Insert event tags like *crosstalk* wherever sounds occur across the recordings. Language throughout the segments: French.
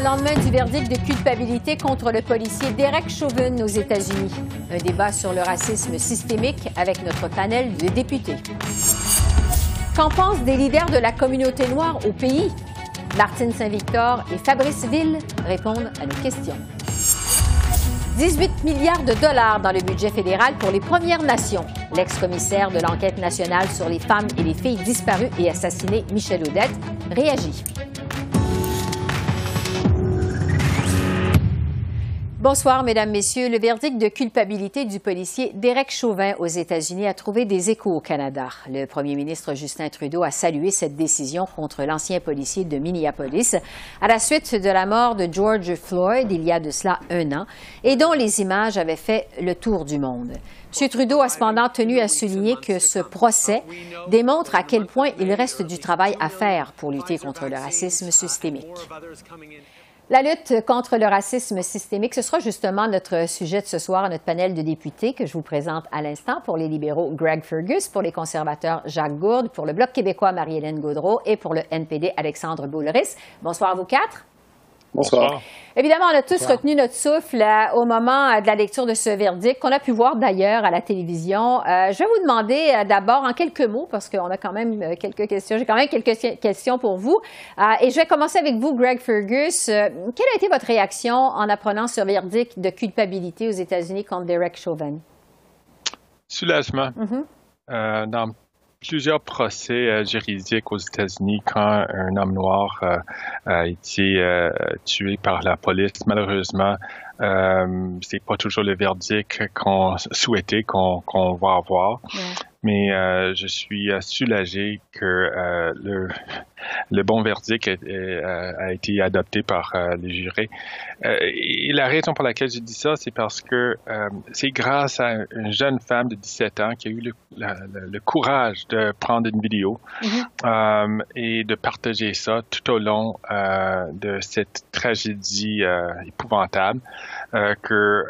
Au lendemain du verdict de culpabilité contre le policier Derek Chauvin aux États-Unis, un débat sur le racisme systémique avec notre panel de députés. Qu'en pensent des leaders de la communauté noire au pays? Martine Saint-Victor et Fabrice Ville répondent à nos questions. 18 milliards de dollars dans le budget fédéral pour les Premières Nations. L'ex-commissaire de l'enquête nationale sur les femmes et les filles disparues et assassinées, Michel Audette, réagit. Bonsoir, Mesdames, Messieurs. Le verdict de culpabilité du policier Derek Chauvin aux États-Unis a trouvé des échos au Canada. Le premier ministre Justin Trudeau a salué cette décision contre l'ancien policier de Minneapolis à la suite de la mort de George Floyd il y a de cela un an et dont les images avaient fait le tour du monde. M. Trudeau a cependant tenu à souligner que ce procès démontre à quel point il reste du travail à faire pour lutter contre le racisme systémique. La lutte contre le racisme systémique, ce sera justement notre sujet de ce soir notre panel de députés que je vous présente à l'instant. Pour les libéraux, Greg Fergus, pour les conservateurs, Jacques Gourde, pour le Bloc québécois, Marie-Hélène Gaudreau et pour le NPD, Alexandre Boulris. Bonsoir à vous quatre. Bonsoir. Évidemment, on a tous retenu notre souffle euh, au moment euh, de la lecture de ce verdict, qu'on a pu voir d'ailleurs à la télévision. Euh, je vais vous demander d'abord en quelques mots, parce qu'on a quand même quelques questions, j'ai quand même quelques questions pour vous. et je vais commencer avec vous, Greg Fergus. quelle a été votre réaction en apprenant ce verdict de culpabilité aux États-Unis contre Derek Chauvin? Soulagement. Mm-hmm. dans plusieurs procès euh, juridiques aux États-Unis quand un homme noir euh, a été euh, tué par la police. Malheureusement, euh, c'est pas toujours le verdict qu'on souhaitait qu'on va avoir mais euh, je suis euh, soulagé que euh, le, le, bon verdict a, été adopté par les jurés. et la raison pour laquelle je dis ça, c'est parce que c'est grâce à une jeune femme de 17 ans qui a eu le, le, courage de prendre une vidéo mm-hmm. et de partager ça tout au long de cette tragédie épouvantable que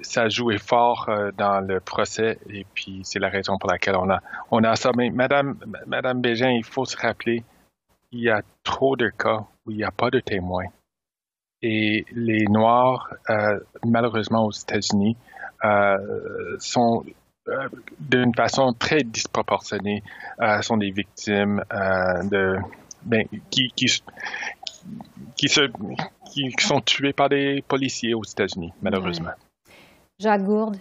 ça a joué fort euh, dans le procès et puis c'est la raison pour laquelle on a, on a ça. Mais Madame, Madame Bégin, il faut se rappeler, il y a trop de cas où il n'y a pas de témoins. Et les Noirs, euh, malheureusement aux États-Unis, euh, sont d'une façon très disproportionnée, sont des victimes de, ben, qui, qui, qui, se, qui sont tués par des policiers aux États-Unis, malheureusement. Jacques Gourde.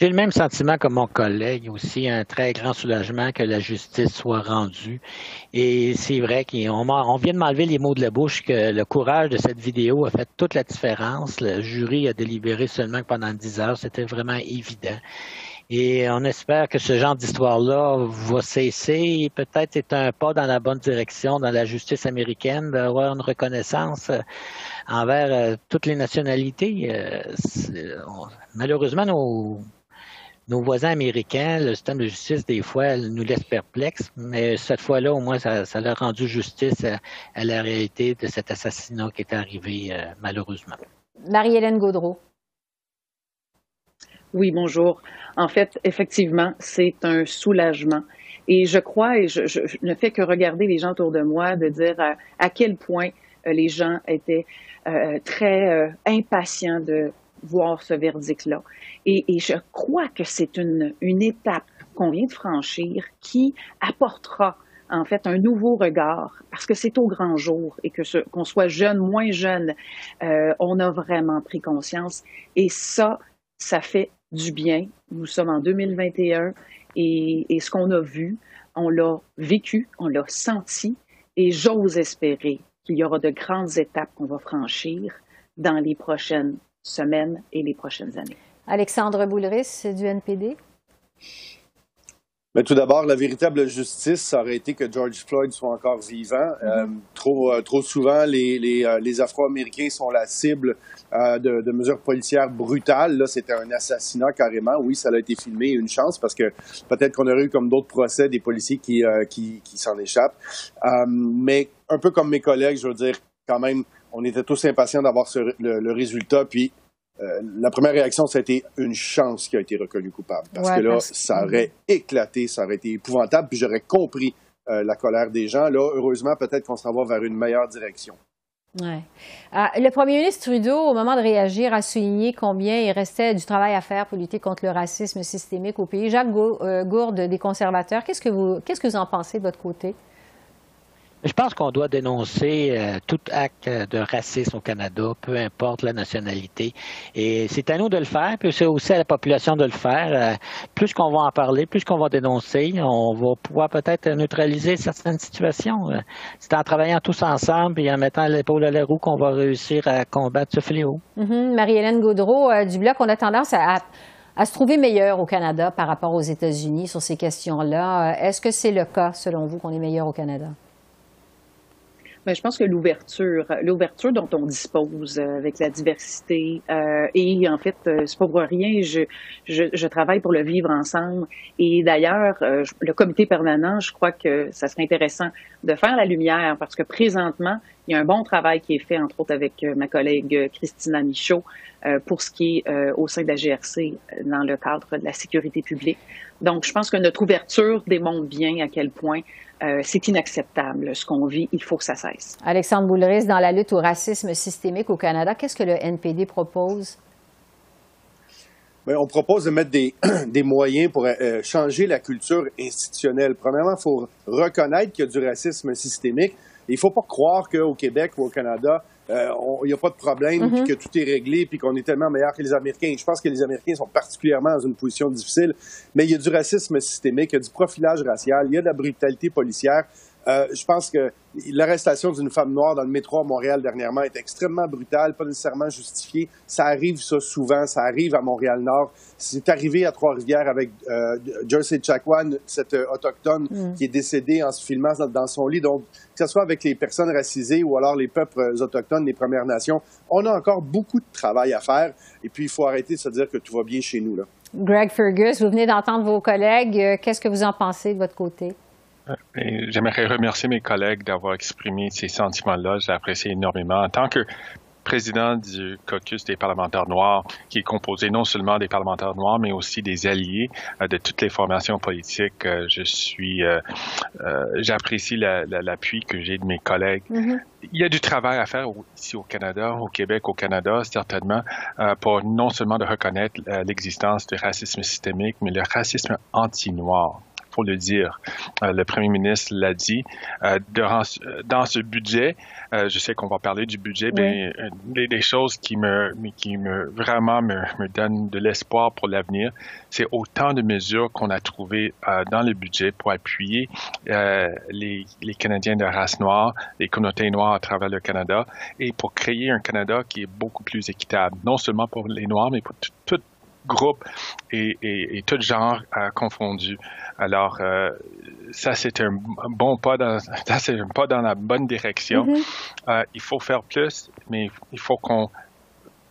J'ai le même sentiment que mon collègue, aussi un très grand soulagement que la justice soit rendue. Et c'est vrai qu'on on vient de m'enlever les mots de la bouche que le courage de cette vidéo a fait toute la différence. Le jury a délibéré seulement pendant dix heures. C'était vraiment évident. Et on espère que ce genre d'histoire-là va cesser peut-être c'est un pas dans la bonne direction dans la justice américaine d'avoir une reconnaissance envers euh, toutes les nationalités. Euh, malheureusement, nos, voisins américains, le système de justice, des fois, nous laisse perplexes, mais cette fois-là, au moins, ça, ça a rendu justice à, la réalité de cet assassinat qui est arrivé, euh, malheureusement. Marie-Hélène Gaudreau. Oui, bonjour. En fait, effectivement, c'est un soulagement. Et je crois, et je, je, ne fais que regarder les gens autour de moi, de dire à quel point les gens étaient euh, très euh, impatient de voir ce verdict-là. Et, et, je crois que c'est une, une étape qu'on vient de franchir qui apportera en fait un nouveau regard parce que c'est au grand jour et que qu'on soit jeune, moins jeune, euh, on a vraiment pris conscience et ça, ça fait du bien. Nous sommes en 2021 et, ce qu'on a vu, on l'a vécu, on l'a senti et j'ose espérer qu'il y aura de grandes étapes qu'on va franchir dans les prochaines semaines et les prochaines années. Alexandre Boulris du NPD. Mais tout d'abord, la véritable justice, ça aurait été que George Floyd soit encore vivant. Mm-hmm. Euh, trop, euh, trop souvent, les, les, euh, les Afro-Américains sont la cible de, de, mesures policières brutales. Là, c'était un assassinat carrément. Oui, ça a été filmé. Une chance parce que peut-être qu'on aurait eu comme d'autres procès des policiers qui, qui, qui s'en échappent. mais un peu comme mes collègues, je veux dire, quand même, on était tous impatients d'avoir le, le, résultat. Puis euh, la première réaction, ça a été une chance qui a été reconnu coupable. Parce que là, ça aurait éclaté, ça aurait été épouvantable, puis j'aurais compris euh, la colère des gens. Là, heureusement, peut-être qu'on s'en va vers une meilleure direction. Ouais. Ah, le premier ministre Trudeau, au moment de réagir, a souligné combien il restait du travail à faire pour lutter contre le racisme systémique au pays. Jacques euh, Gourde, des conservateurs, qu'est-ce que vous, qu'est-ce que vous en pensez de votre côté? Je pense qu'on doit dénoncer euh, tout acte de racisme au Canada, peu importe la nationalité. Et c'est à nous de le faire, puis c'est aussi à la population de le faire. Euh, plus qu'on va en parler, plus qu'on va dénoncer, on va pouvoir peut-être neutraliser certaines situations. Euh, c'est en travaillant tous ensemble et en mettant l'épaule à la roue qu'on va réussir à combattre ce fléau. Mm-hmm. Marie-Hélène Gaudreau, du Bloc, on a tendance à, à se trouver meilleur au Canada par rapport aux États-Unis sur ces questions-là. Est-ce que c'est le cas, selon vous, qu'on est meilleur au Canada? Mais je pense que l'ouverture, l'ouverture dont on dispose euh, avec la diversité, euh, et en fait, euh, c'est pas pour rien, je, je, je, travaille pour le vivre ensemble. Et d'ailleurs, euh, le comité permanent, je crois que ça serait intéressant de faire la lumière parce que présentement, il y a un bon travail qui est fait, entre autres avec ma collègue Christina Michaud, pour ce qui est au sein de la GRC dans le cadre de la sécurité publique. Donc, je pense que notre ouverture démontre bien à quel point euh, c'est inacceptable ce qu'on vit. Il faut que ça cesse. Alexandre Boulris, dans la lutte au racisme systémique au Canada, qu'est-ce que le NPD propose? Bien, on propose de mettre des, *clears throat* des moyens pour euh, changer la culture institutionnelle. Premièrement, il faut reconnaître qu'il y a du racisme systémique. Il ne faut pas croire qu'au Québec ou au Canada, euh, il n'y a pas de problème, mm-hmm. que tout est réglé, puis qu'on est tellement meilleur que les Américains. Je pense que les Américains sont particulièrement dans une position difficile, mais il y a du racisme systémique, il y a du profilage racial, il y a de la brutalité policière. Euh, je pense que l'arrestation d'une femme noire dans le métro à Montréal dernièrement est extrêmement brutale, pas nécessairement justifiée. Ça arrive ça souvent, ça arrive à Montréal-Nord. C'est arrivé à Trois-Rivières avec euh, Jersey Chakwan, cette euh, autochtone mm. qui est décédée en se filmant dans, son lit. Donc, que ce soit avec les personnes racisées ou alors les peuples autochtones, les Premières Nations, on a encore beaucoup de travail à faire. Et puis, il faut arrêter de se dire que tout va bien chez nous. Là. Greg Fergus, vous venez d'entendre vos collègues. Qu'est-ce que vous en pensez de votre côté? J'aimerais remercier mes collègues d'avoir exprimé ces sentiments-là. J'apprécie énormément. En tant que président du caucus des parlementaires noirs, qui est composé non seulement des parlementaires noirs, mais aussi des alliés euh, de toutes les formations politiques. Euh, je suis, euh, j'apprécie l'appui que j'ai de mes collègues. Mm-hmm. Il y a du travail à faire ici au Canada, au Québec, au Canada, certainement, pour non seulement de reconnaître l'existence du racisme systémique, mais le racisme anti-noir faut le dire. Euh, le premier ministre l'a dit. Euh, dans, dans, ce budget, euh, je sais qu'on va parler du budget, mais des, choses qui me, qui me vraiment me, me donnent de l'espoir pour l'avenir, c'est autant de mesures qu'on a trouvées dans le budget pour appuyer les, les Canadiens de race noire, les communautés noires à travers le Canada, et pour créer un Canada qui est beaucoup plus équitable, non seulement pour les Noirs, mais pour tout groupe et, et, tout genre confondu. Alors, euh, ça, c'est un bon pas dans, *laughs* ça, c'est un pas dans la bonne direction. Mm-hmm. Euh, il faut faire plus, mais il faut qu'on,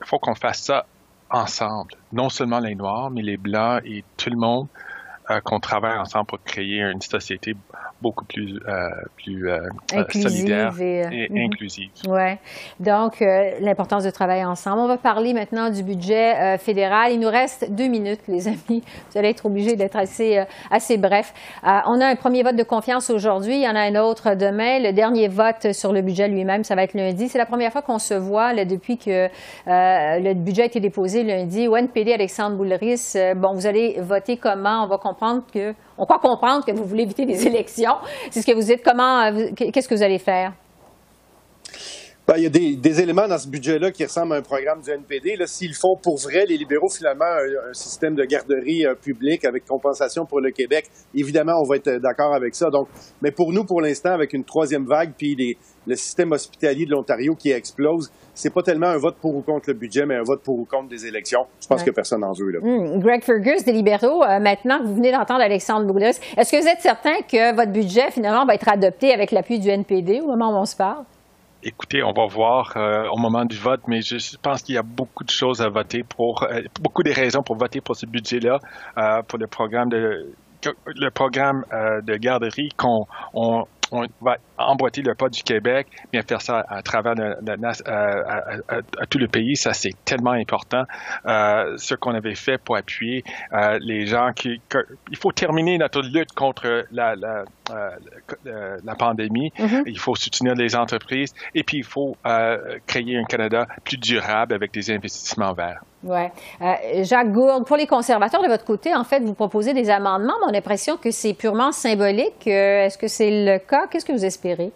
faut qu'on fasse ça ensemble. Non seulement les Noirs, mais les Blancs et tout le monde, euh, qu'on travaille ensemble pour créer une société beaucoup plus, euh, plus euh, euh, solidaire et, mhm. inclusive. Oui. Donc, l'importance de travailler ensemble. On va parler maintenant du budget fédéral. Il nous reste deux minutes, les amis. Vous allez être obligés d'être assez, assez bref. on a un premier vote de confiance aujourd'hui. Il y en a un autre demain. Le dernier vote sur le budget lui-même, ça va être lundi. C'est la première fois qu'on se voit là, depuis que le budget a été déposé lundi. Au NPD, Alexandre Boulris, bon, vous allez voter comment? On va comprendre on croit comprendre que vous voulez éviter les *laughs* élections. C'est ce que vous dites. Comment, euh, qu'est-ce que vous allez faire? Ben, il y a des, éléments dans ce budget-là qui ressemblent à un programme du NPD. S'ils font pour vrai, les libéraux, finalement, un, système de garderie euh, publique avec compensation pour le Québec, évidemment, on va être d'accord avec ça. Donc, mais pour nous, pour l'instant, avec une troisième vague, puis le système hospitalier de l'Ontario qui explose, c'est pas tellement un vote pour ou contre le budget, mais un vote pour ou contre des élections. Je pense que personne n'en veut. Là. Hmm. Greg Fergus, des libéraux, euh, maintenant, vous venez d'entendre Alexandre Boulris. Est-ce que vous êtes certain que votre budget, finalement, va être adopté avec l'appui du NPD au moment où on se parle? Écoutez, on va voir euh, au moment du vote, mais je pense qu'il y a beaucoup de choses à voter pour, euh, beaucoup de raisons pour voter pour ce budget-là, euh, pour le programme de le programme de garderie qu'on on, on va emboîter le pas du Québec, bien faire ça à travers le, à, tout le pays, ça c'est tellement important. Euh, ce qu'on avait fait pour appuyer euh, les gens qui, il faut terminer notre lutte contre la, la, euh, la pandémie. Mm-hmm. Il faut soutenir les entreprises et puis il faut créer un Canada plus durable avec des investissements verts. Ouais. Jacques Gourde, pour les conservateurs de votre côté, en fait, vous proposez des amendements, mais on a l'impression que c'est purement symbolique. Est-ce que c'est le cas? Qu'est-ce que vous espérez? serré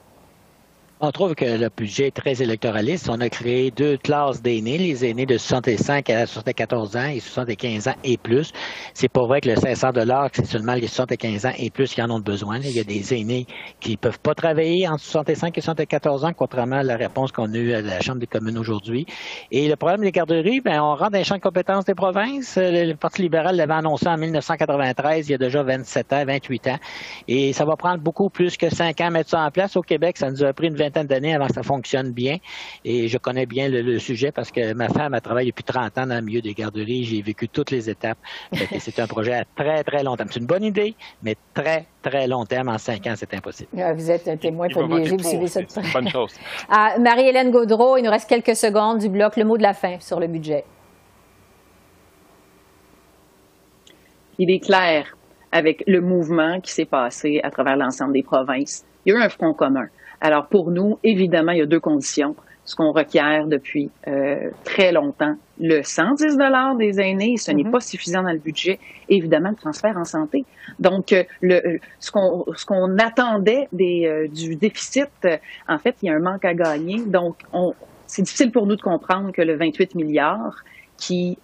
on trouve que le budget est très électoraliste. On a créé deux classes d'aînés, les aînés de 65 à 74 ans et 75 ans et plus. C'est pas vrai que le 500 dollars, c'est seulement les 75 ans et plus qui en ont besoin. Il y a des aînés qui peuvent pas travailler entre 65 et 74 ans, contrairement à la réponse qu'on a eue à la Chambre des communes aujourd'hui. Et le problème des garderies, ben, on rentre dans les champs de compétences des provinces. Le Parti libéral l'avait annoncé en 1993, il y a déjà 27 ans, 28 ans. Et ça va prendre beaucoup plus que 5 ans à mettre ça en place. Au Québec, ça nous a pris une vingtaine d'années avant que ça fonctionne bien. Et je connais bien le, sujet parce que ma femme a travaillé depuis 30 ans dans le milieu des garderies. J'ai vécu toutes les étapes. C'est un projet à très, très long terme. C'est une bonne idée, mais très, très long terme. En cinq ans, c'est impossible. Ah, vous êtes un témoin privilégié. Vous suivez cette bonne chose. *laughs* Ah, Marie-Hélène Gaudreau, il nous reste quelques secondes du bloc. Le mot de la fin sur le budget. Il est clair avec le mouvement qui s'est passé à travers l'ensemble des provinces. Il y a eu un front commun. Alors pour nous, évidemment, il y a deux conditions. Ce qu'on requiert depuis euh, très longtemps, le 110 dollars des aînés, ce n'est mhm. pas suffisant dans le budget. évidemment, le transfert en santé. Donc, euh, le, euh, ce qu'on attendait des, du déficit, en fait, il y a un manque à gagner. Donc, c'est difficile pour nous de comprendre que le 28 milliards, qui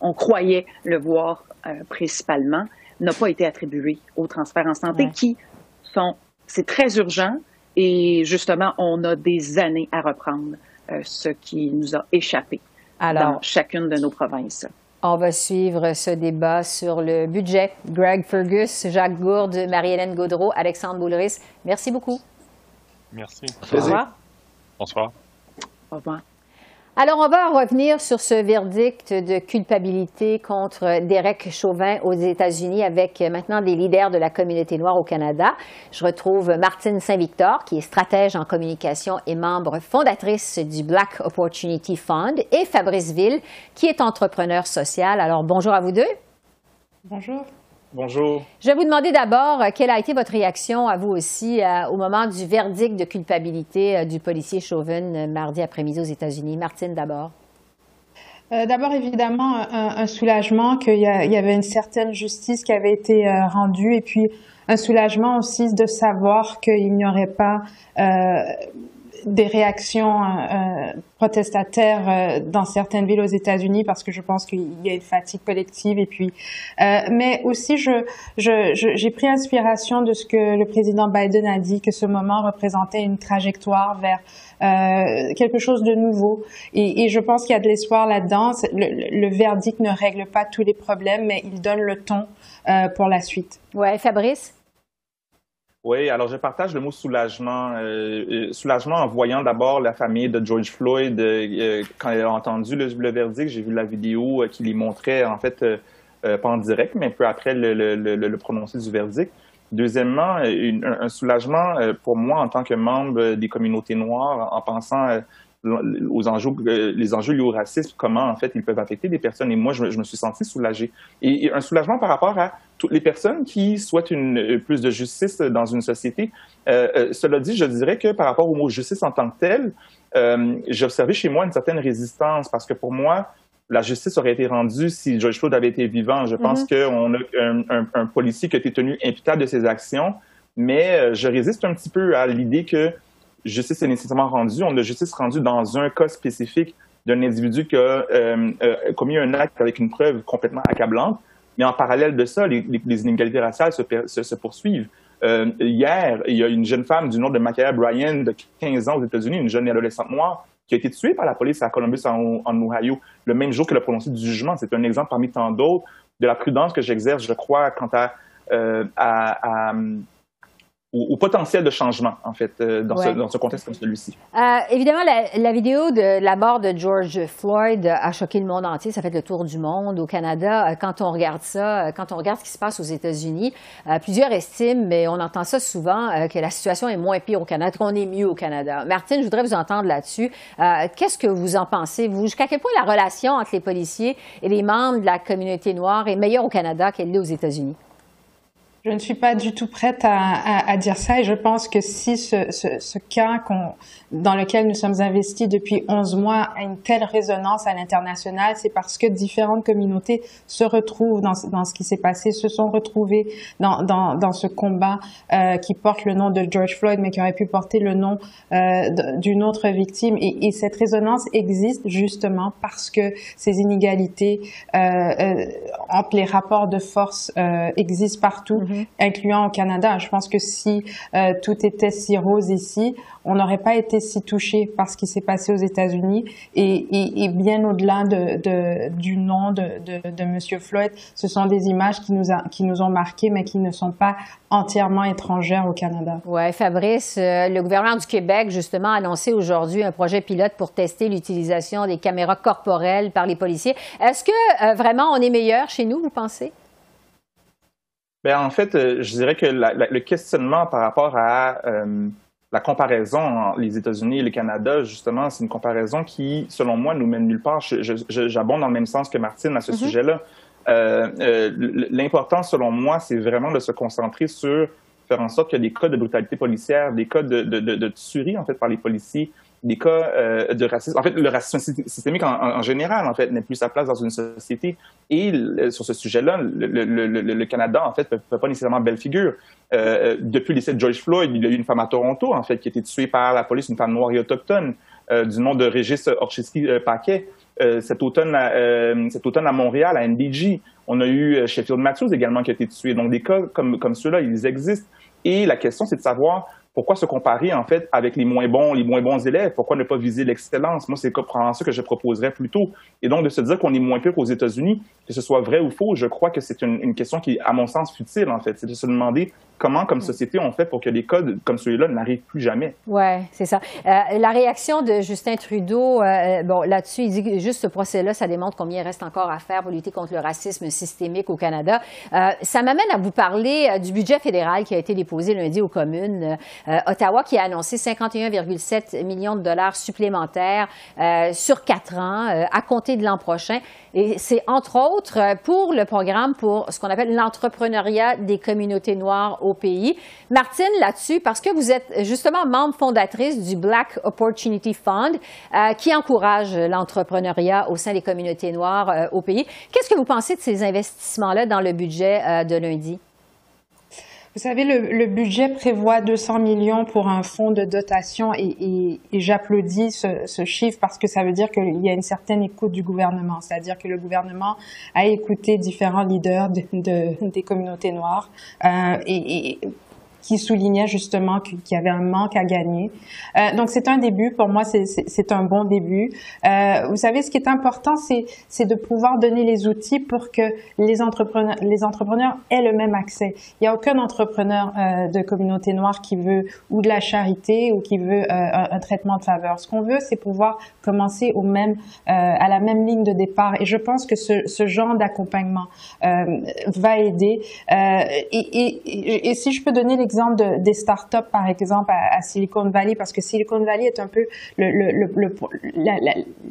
on croyait le voir principalement, n'a pas été attribué au transfert en santé, qui sont c'est très urgent. Et justement, on a des années à reprendre euh, ce qui nous a échappé dans chacune de nos provinces. On va suivre ce débat sur le budget. Greg Fergus, Jacques Gourde, Marie-Hélène Gaudreau, Alexandre Boulris, merci beaucoup. Merci. Au revoir. Bonsoir. Au revoir. Alors, on va revenir sur ce verdict de culpabilité contre Derek Chauvin aux États-Unis avec maintenant des leaders de la communauté noire au Canada. Je retrouve Martine Saint-Victor, qui est stratège en communication et membre fondatrice du Black Opportunity Fund, et Fabrice Ville, qui est entrepreneur social. Alors, bonjour à vous deux. Bonjour. Bonjour. Je vais vous demander d'abord euh, quelle a été votre réaction à vous aussi euh, au moment du verdict de culpabilité euh, du policier Chauvin mardi après-midi aux États-Unis? Martine d'abord. D'abord, évidemment, un, soulagement qu'il y, avait une certaine justice qui avait été rendue et puis un soulagement aussi de savoir qu'il n'y aurait pas des réactions euh, protestataires euh, dans certaines villes aux États-Unis parce que je pense qu'il y a une fatigue collective. Et puis euh, mais aussi je j'ai pris inspiration de ce que le président Biden a dit que ce moment représentait une trajectoire vers euh, quelque chose de nouveau. Et, et je pense qu'il y a de l'espoir là-dedans. Le, le, verdict ne règle pas tous les problèmes mais il donne le ton pour la suite. Ouais Fabrice? Oui, alors je partage le mot soulagement. Euh, euh, soulagement en voyant d'abord la famille de George Floyd euh, quand elle a entendu le, verdict. J'ai vu la vidéo qui les montrait en fait pas en direct, mais un peu après le, le, le prononcé du verdict. Deuxièmement, un soulagement pour moi en tant que membre des communautés noires, en pensant aux enjeux, les enjeux liés au racisme, comment en fait ils peuvent affecter des personnes. Et moi, je, me suis senti soulagé. Et, un soulagement par rapport à toutes les personnes qui souhaitent une, euh, plus de justice dans une société. Euh, euh, cela dit, je dirais que par rapport au mot justice en tant que tel, euh, j'ai observé chez moi une certaine résistance parce que pour moi, la justice aurait été rendue si George Floyd avait été vivant. Je pense mm-hmm. qu'on a un, un, un, policier qui a été tenu imputable de ses actions, mais je résiste un petit peu à l'idée que justice est nécessairement rendue. On a justice rendue dans un cas spécifique d'un individu qui a euh, euh, commis un acte avec une preuve complètement accablante. Mais en parallèle de ça, les, inégalités raciales se, poursuivent. Euh, hier, il y a une jeune femme du nom de Makaya Bryan, de 15 ans aux États-Unis, une jeune adolescente noire, qui a été tuée par la police à Columbus, en, Ohio, le même jour qu'elle a prononcé du jugement. C'est un exemple parmi tant d'autres de la prudence que j'exerce, je crois, quant à au, potentiel de changement, en fait, euh, dans, ce, dans, ce, contexte comme celui-ci. Euh, évidemment, la, la, vidéo de la mort de George Floyd a choqué le monde entier. Ça fait le tour du monde. Au Canada, euh, quand on regarde ça, quand on regarde ce qui se passe aux États-Unis, plusieurs estiment, mais on entend ça souvent, que la situation est moins pire au Canada, qu'on est mieux au Canada. Martine, je voudrais vous entendre là-dessus. Qu'est-ce que vous en pensez, vous? Jusqu'à quel point la relation entre les policiers et les membres de la communauté noire est meilleure au Canada qu'elle l'est aux États-Unis? Je ne suis pas du tout prête à, à, à dire ça et je pense que si ce, ce, ce cas dans lequel nous sommes investis depuis 11 mois a une telle résonance à l'international, c'est parce que différentes communautés se retrouvent dans, dans ce qui s'est passé, se sont retrouvées dans, dans, dans ce combat euh, qui porte le nom de George Floyd mais qui aurait pu porter le nom euh, d'une autre victime. Et, et, cette résonance existe justement parce que ces inégalités euh, euh entre les rapports de force euh, existent partout. Mhm. incluant au Canada. Je pense que si euh, tout était si rose ici, on n'aurait pas été si touché par ce qui s'est passé aux États-Unis. Et, bien au-delà de, du nom de, de, Monsieur Floyd, ce sont des images qui nous, qui nous ont marqués, mais qui ne sont pas entièrement étrangères au Canada. Oui, Fabrice, euh, le gouvernement du Québec, justement, a annoncé aujourd'hui un projet pilote pour tester l'utilisation des caméras corporelles par les policiers. Est-ce que euh, vraiment on est meilleur chez nous, vous pensez? Ben, en fait, euh, je dirais que le questionnement par rapport à euh, la comparaison entre les États-Unis et le Canada, justement, c'est une comparaison qui, selon moi, nous mène nulle part. J'abonde dans le même sens que Martine à ce mm-hmm. sujet-là. Euh, L'important, selon moi, c'est vraiment de se concentrer sur faire en sorte que des cas de brutalité policière, des cas de, de, de, de tuerie, en fait, par les policiers, des cas euh, de racisme. En fait, le racisme systémique en, général, en fait, n'est plus sa place dans une société. Et sur ce sujet-là, le, le, le, Canada, en fait, ne fait pas nécessairement belle figure. Euh, depuis le décès de George Floyd, il y a eu une femme à Toronto, en fait, qui a été tuée par la police, une femme noire et autochtone, euh, du nom de Régis Orchiski-Paquet. cet, automne, cet automne à Montréal, à NDG, on a eu Sheffield Matthews également qui a été tué. Donc, des cas comme, comme ceux-là, ils existent. Et la question, c'est de savoir pourquoi se comparer en fait avec les moins bons, les moins bons élèves? Pourquoi ne pas viser l'excellence? Moi, c'est ça que je proposerais plutôt. Et donc de se dire qu'on est moins pire qu'aux États-Unis, que ce soit vrai ou faux, je crois que c'est une, une, question qui, à mon sens, futile en fait. C'est de se demander comment, comme société, on fait pour que des codes comme celui-là n'arrivent plus jamais. Oui, c'est ça. Euh, la réaction de Justin Trudeau, euh, bon, là-dessus, il dit que juste ce procès-là, ça démontre combien il reste encore à faire pour lutter contre le racisme systémique au Canada. Euh, ça m'amène à vous parler du budget fédéral qui a été déposé lundi aux communes. Ottawa qui a annoncé 51,7 millions de dollars supplémentaires sur quatre ans à compter de l'an prochain. Et c'est entre autres pour le programme pour ce qu'on appelle l'entrepreneuriat des communautés noires au Martine, là-dessus, parce que vous êtes justement membre fondatrice du Black Opportunity Fund, euh, qui encourage l'entrepreneuriat au sein des communautés noires euh, au pays. Qu'est-ce que vous pensez de ces investissements-là dans le budget euh, de lundi? Vous savez, le, budget prévoit 200 millions pour un fonds de dotation et, j'applaudis ce, chiffre parce que ça veut dire qu'il y a une certaine écoute du gouvernement. C'est-à-dire que le gouvernement a écouté différents leaders des communautés noires et, qui soulignait justement qu'il y avait un manque à gagner. Euh, donc c'est un début, pour moi c'est un bon début. Euh, vous savez, ce qui est important, c'est de pouvoir donner les outils pour que les entrepreneurs, les entrepreneurs aient le même accès. Il n'y a aucun entrepreneur euh, de communauté noire qui veut ou de la charité ou qui veut un, traitement de faveur. Ce qu'on veut, c'est pouvoir commencer au même, à la même ligne de départ. Et je pense que ce, genre d'accompagnement va aider. Et, et, si je peux donner l'exemple exemple des startups, par exemple, à, Silicon Valley, parce que Silicon Valley est un peu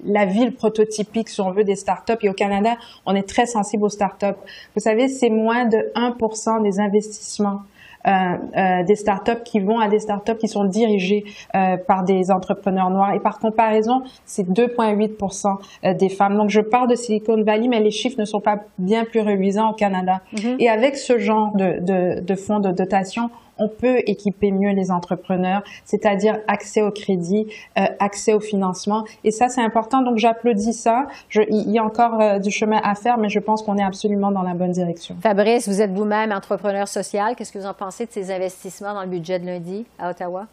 la, ville prototypique, si on veut, des startups. Et au Canada, on est très sensible aux startups. Vous savez, c'est moins de 1% des investissements euh, euh, des startups qui vont à des startups qui sont dirigées euh, par des entrepreneurs noirs. Et par comparaison, c'est 2,8% des femmes. Donc, je parle de Silicon Valley, mais les chiffres ne sont pas bien plus reluisants au Canada. Mm-hmm. Et avec ce genre de, de, de fonds de dotation, on peut équiper mieux les entrepreneurs, c'est-à-dire accès au crédit, euh, accès au financement. Et ça, c'est important. Donc, j'applaudis ça. Je, il y a encore euh, du chemin à faire, mais je pense qu'on est absolument dans la bonne direction. Fabrice, vous êtes vous-même entrepreneur social. Qu'est-ce que vous en pensez de ces investissements dans le budget de lundi à Ottawa?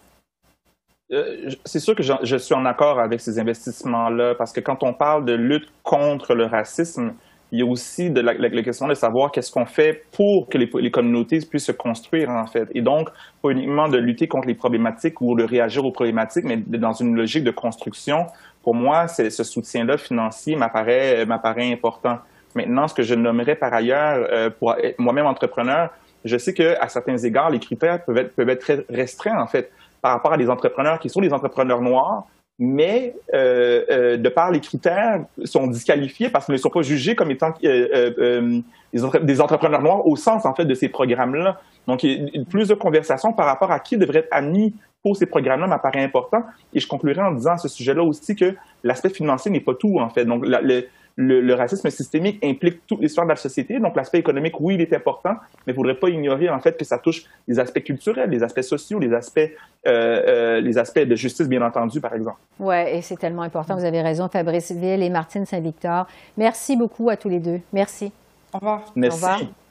Euh, c'est sûr que je, suis en accord avec ces investissements-là, parce que quand on parle de lutte contre le racisme, il y a aussi la, question de savoir qu'est-ce qu'on fait pour que les, communautés puissent se construire, en fait. Et donc, pas uniquement de lutter contre les problématiques ou de réagir aux problématiques, mais dans une logique de construction. Pour moi, ce soutien-là financier m'apparaît important. Maintenant, ce que je nommerais par ailleurs, euh, moi-même entrepreneur, je sais qu'à certains égards, les critères peuvent être, peuvent être très restreints, en fait par rapport à des entrepreneurs qui sont des entrepreneurs noirs, mais euh, euh, de par les critères, sont disqualifiés parce qu'ils ne sont pas jugés comme étant euh, des, entrepreneurs noirs au sens en fait de ces programmes-là. Donc, il y a plus de conversations par rapport à qui devrait être admis pour ces programmes-là m'apparaît important. Et je conclurai en disant à ce sujet-là aussi que l'aspect financier n'est pas tout en fait. Donc, le, le, racisme systémique implique toute l'histoire de la société. Donc, l'aspect économique, oui, il est important, mais il ne faudrait pas ignorer, en fait, que ça touche les aspects culturels, les aspects sociaux, les aspects, euh, euh, les aspects de justice, bien entendu, par exemple. Oui, et c'est tellement important. Vous avez raison, Fabrice Ville et Martine Saint-Victor. Merci beaucoup à tous les deux. Merci. Au revoir. Merci. Au revoir.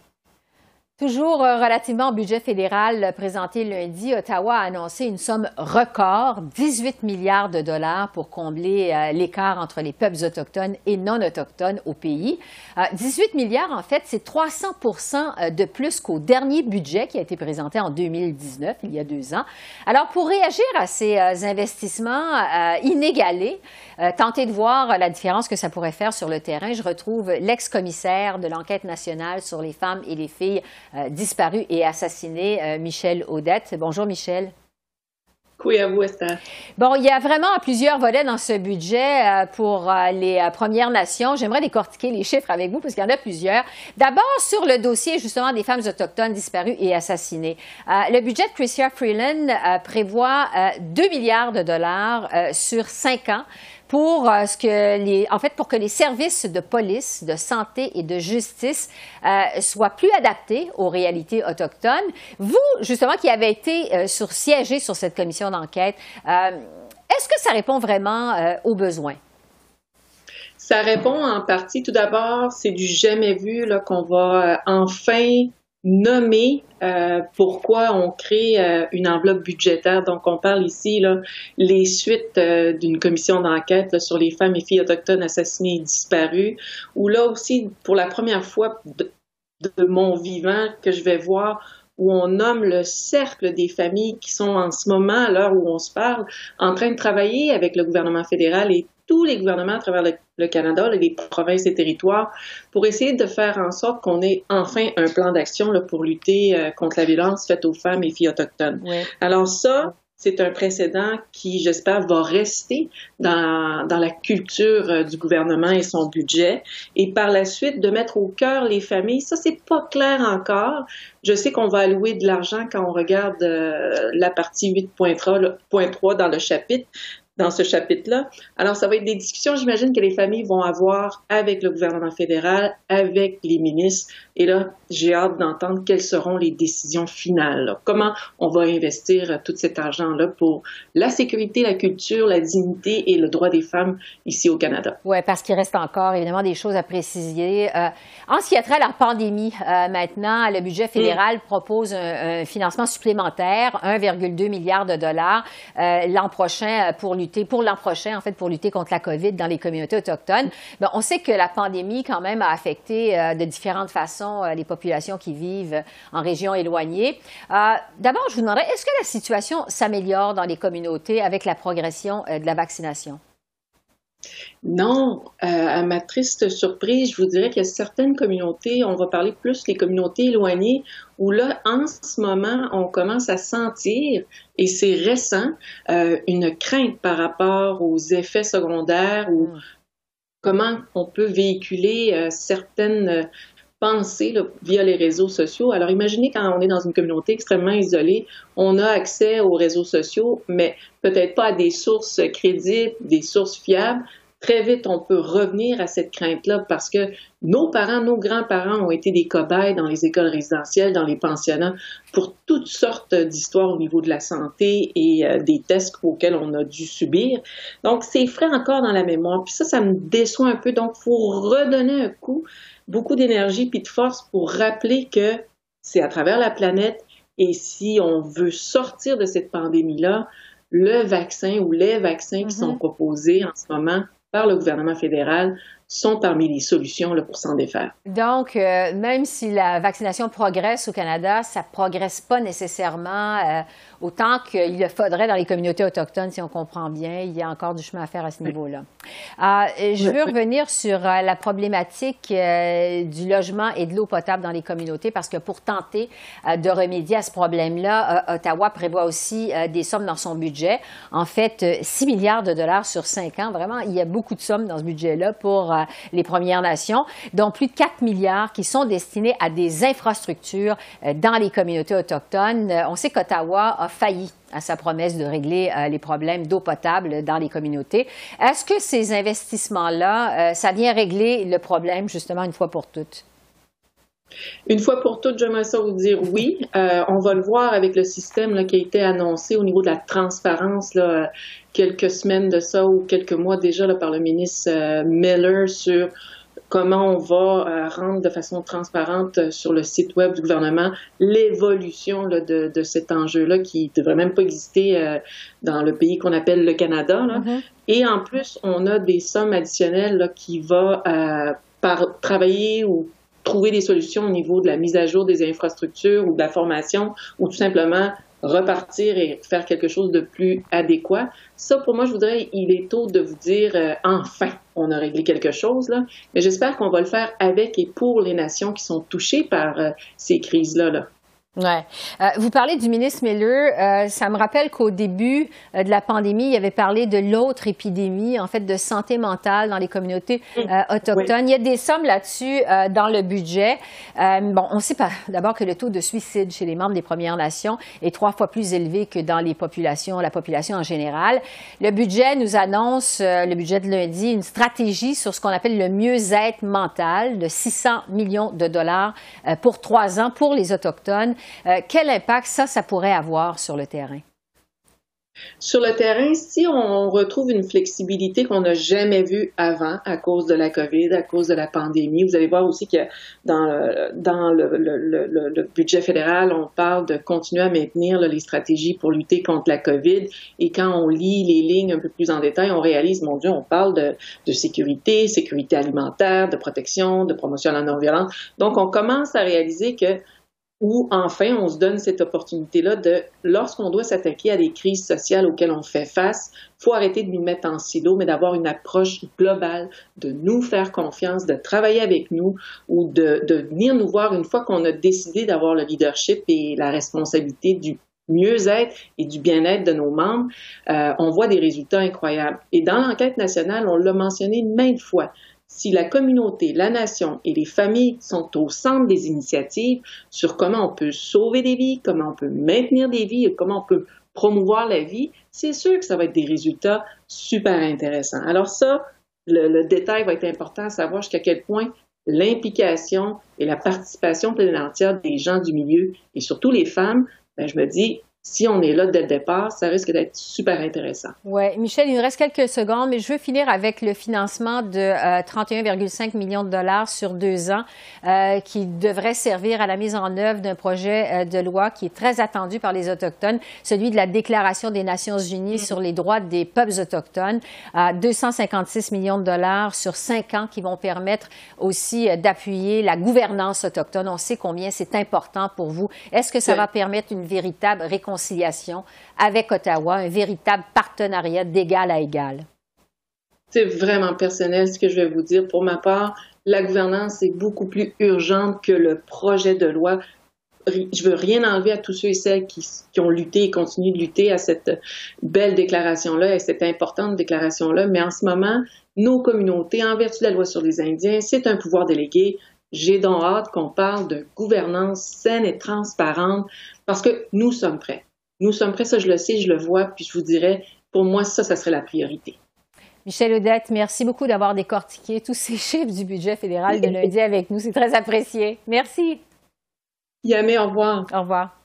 Toujours euh, relativement au budget fédéral présenté lundi, Ottawa a annoncé une somme record, 18 milliards de dollars pour combler euh, l'écart entre les peuples autochtones et non autochtones au pays. 18 euh, milliards, en fait, c'est 300 de plus qu'au dernier budget qui a été présenté en 2019, il y a deux ans. Alors, pour réagir à ces investissements inégalés, tenter de voir la différence que ça pourrait faire sur le terrain, je retrouve l'ex-commissaire de l'enquête nationale sur les femmes et les filles disparu et assassiné, euh, Michel Audette. Bonjour, Michel. Oui, à vous, Esther. Bon, il y a vraiment plusieurs volets dans ce budget euh, pour les Premières Nations. J'aimerais décortiquer les chiffres avec vous parce qu'il y en a plusieurs. D'abord, sur le dossier justement des femmes autochtones disparues et assassinées. le budget de Chrystia Freeland prévoit 2 milliards de dollars sur cinq ans pour euh, que les, en fait, pour que les services de police, de santé et de justice euh, soient plus adaptés aux réalités autochtones. Vous, justement, qui avez été euh, sur, siégé sur cette commission d'enquête, est-ce que ça répond vraiment aux besoins? Ça répond en partie. Tout d'abord, c'est du jamais vu qu'on va enfin nommer euh, pourquoi on crée euh, une enveloppe budgétaire. Donc, on parle ici là, les suites euh, d'une commission d'enquête sur les femmes et filles autochtones assassinées et disparues, où là aussi, pour la première fois de, de mon vivant, que je vais voir où on nomme le cercle des familles qui sont en ce moment, à l'heure où on se parle, en train de travailler avec le gouvernement fédéral et tous les gouvernements à travers le, Canada, les provinces et territoires, pour essayer de faire en sorte qu'on ait enfin un plan d'action pour lutter euh, contre la violence faite aux femmes et filles autochtones. Alors ça, c'est un précédent qui, j'espère, va rester dans, dans la culture euh, du gouvernement et son budget. Et par la suite, de mettre au cœur les familles, ça, c'est pas clair encore. Je sais qu'on va allouer de l'argent quand on regarde euh, la partie 8.3 dans le chapitre, dans ce chapitre-là. Alors, ça va être des discussions, j'imagine, que les familles vont avoir avec le gouvernement fédéral, avec les ministres. Et là, j'ai hâte d'entendre quelles seront les décisions finales. Comment on va investir tout cet argent-là pour la sécurité, la culture, la dignité et le droit des femmes ici au Canada? Oui, parce qu'il reste encore évidemment des choses à préciser. Euh, en ce qui a trait à la pandémie, euh, maintenant, le budget fédéral propose un, financement supplémentaire, 1,2 milliard de dollars euh, l'an prochain pour lutter, pour l'an prochain, en fait, pour lutter contre la COVID dans les communautés autochtones. Ben, on sait que la pandémie, quand même, a affecté de différentes façons euh, les populations qui vivent en régions éloignées. Euh, d'abord, je vous demanderais, est-ce que la situation s'améliore dans les communautés avec la progression euh, de la vaccination? Non, à ma triste surprise, je vous dirais qu'il y a certaines communautés, on va parler plus des communautés éloignées, où là, en ce moment, on commence à sentir, et c'est récent, une crainte par rapport aux effets secondaires ou hmm. comment on peut véhiculer certaines penser via les réseaux sociaux. Alors imaginez quand on est dans une communauté extrêmement isolée, on a accès aux réseaux sociaux, mais peut-être pas à des sources crédibles, des sources fiables. Très vite, on peut revenir à cette crainte-là parce que nos parents, nos grands-parents ont été des cobayes dans les écoles résidentielles, dans les pensionnats, pour toutes sortes d'histoires au niveau de la santé et euh, des tests auxquels on a dû subir. Donc, c'est frais encore dans la mémoire. Puis ça, ça me déçoit un peu. Donc, il faut redonner un coup, beaucoup d'énergie puis de force pour rappeler que c'est à travers la planète et si on veut sortir de cette pandémie-là, le vaccin ou les vaccins qui sont mm-hmm. proposés en ce moment par le gouvernement fédéral sont parmi les solutions là, pour s'en défaire. Donc, euh, même si la vaccination progresse au Canada, ça ne progresse pas nécessairement euh, autant qu'il le faudrait dans les communautés autochtones, si on comprend bien. Il y a encore du chemin à faire à ce niveau-là. Euh, je veux revenir sur la problématique du logement et de l'eau potable dans les communautés, parce que pour tenter de remédier à ce problème-là, Ottawa prévoit aussi des sommes dans son budget. En fait, 6 milliards de dollars sur 5 ans. Vraiment, il y a beaucoup de sommes dans ce budget-là pour les Premières Nations, dont plus de 4 milliards qui sont destinés à des infrastructures euh, dans les communautés autochtones. Euh, on sait qu'Ottawa a failli à sa promesse de régler euh, les problèmes d'eau potable dans les communautés. Est-ce que ces investissements-là, ça vient régler le problème justement une fois pour toutes? Une fois pour toutes, j'aimerais ça vous dire oui. on va le voir avec le système qui a été annoncé au niveau de la transparence là, quelques semaines de ça ou quelques mois déjà là, par le ministre euh, Miller sur comment on va euh, rendre de façon transparente euh, sur le site web du gouvernement l'évolution de, de, cet enjeu-là qui ne devrait même pas exister dans le pays qu'on appelle le Canada. Là. Mm-hmm. Et en plus, on a des sommes additionnelles qui vont travailler ou trouver des solutions au niveau de la mise à jour des infrastructures ou de la formation ou tout simplement repartir et faire quelque chose de plus adéquat. Ça, pour moi, je voudrais, il est tôt de vous dire, euh, enfin, on a réglé quelque chose, là. Mais j'espère qu'on va le faire avec et pour les nations qui sont touchées par euh, ces crises-là. Là. Ouais. Euh, vous parlez du ministre Miller. Euh, ça me rappelle qu'au début euh, de la pandémie, il avait parlé de l'autre épidémie, en fait, de santé mentale dans les communautés mm. autochtones. Il y a des sommes là-dessus dans le budget. bon, on sait pas d'abord que le taux de suicide chez les membres des Premières Nations est trois fois plus élevé que dans les populations, la population en général. Le budget nous annonce, le budget de lundi, une stratégie sur ce qu'on appelle le mieux-être mental de 600 millions de dollars pour trois ans pour les autochtones. Euh, quel impact ça, ça pourrait avoir sur le terrain? Sur le terrain, si on retrouve une flexibilité qu'on n'a jamais vue avant à cause de la COVID, à cause de la pandémie, vous allez voir aussi que dans, le, budget fédéral, on parle de continuer à maintenir les stratégies pour lutter contre la COVID. Et quand on lit les lignes un peu plus en détail, on réalise, mon Dieu, on parle de, sécurité, sécurité alimentaire, de protection, de promotion de la non-violence. Donc, on commence à réaliser que ou enfin on se donne cette opportunité-là de, lorsqu'on doit s'attaquer à des crises sociales auxquelles on fait face, faut arrêter de nous mettre en silo, mais d'avoir une approche globale, de nous faire confiance, de travailler avec nous ou de, de venir nous voir une fois qu'on a décidé d'avoir le leadership et la responsabilité du mieux-être et du bien-être de nos membres, euh, on voit des résultats incroyables. Et dans l'enquête nationale, on l'a mentionné maintes fois, si la communauté, la nation et les familles sont au centre des initiatives sur comment on peut sauver des vies, comment on peut maintenir des vies et comment on peut promouvoir la vie, c'est sûr que ça va être des résultats super intéressants. Alors ça, le, détail va être important à savoir jusqu'à quel point l'implication et la participation pleine entière des gens du milieu et surtout les femmes, ben, je me dis, si on est là dès le départ, ça risque d'être super intéressant. Oui, Michel, il nous reste quelques secondes, mais je veux finir avec le financement de 31,5 euh, millions de dollars sur deux ans euh, qui devrait servir à la mise en œuvre d'un projet euh, de loi qui est très attendu par les Autochtones, celui de la Déclaration des Nations Unies sur les droits des peuples autochtones. 256 millions de dollars sur cinq ans qui vont permettre aussi d'appuyer la gouvernance autochtone. On sait combien c'est important pour vous. Est-ce que ça va permettre une véritable réconciliation avec Ottawa, un véritable partenariat d'égal à égal? C'est vraiment personnel ce que je vais vous dire. Pour ma part, la gouvernance est beaucoup plus urgente que le projet de loi. Je veux rien enlever à tous ceux et celles qui, ont lutté et continuent de lutter à cette belle déclaration-là et cette importante déclaration-là. Mais en ce moment, nos communautés, en vertu de la loi sur les Indiens, c'est un pouvoir délégué. J'ai donc hâte qu'on parle de gouvernance saine et transparente parce que nous sommes prêts. Nous sommes prêts, ça je le sais, je le vois, puis je vous dirais, pour moi, ça, ça serait la priorité. Michel Odette, merci beaucoup d'avoir décortiqué tous ces chiffres du budget fédéral de lundi avec nous. C'est très apprécié. Merci. Yamé, au revoir. Au revoir.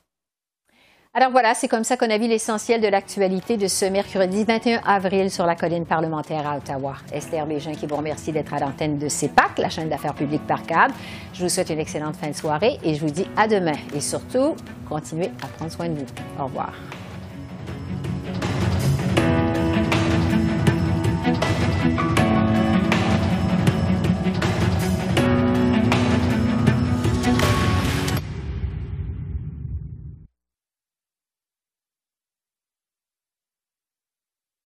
Alors voilà, c'est comme ça qu'on a vu l'essentiel de l'actualité de ce mercredi 21 avril sur la colline parlementaire à Ottawa. Esther Bégin qui vous remercie d'être à l'antenne de CEPAC, la chaîne d'affaires publiques par câble. Je vous souhaite une excellente fin de soirée et je vous dis à demain. Et surtout, continuez à prendre soin de vous. Au revoir.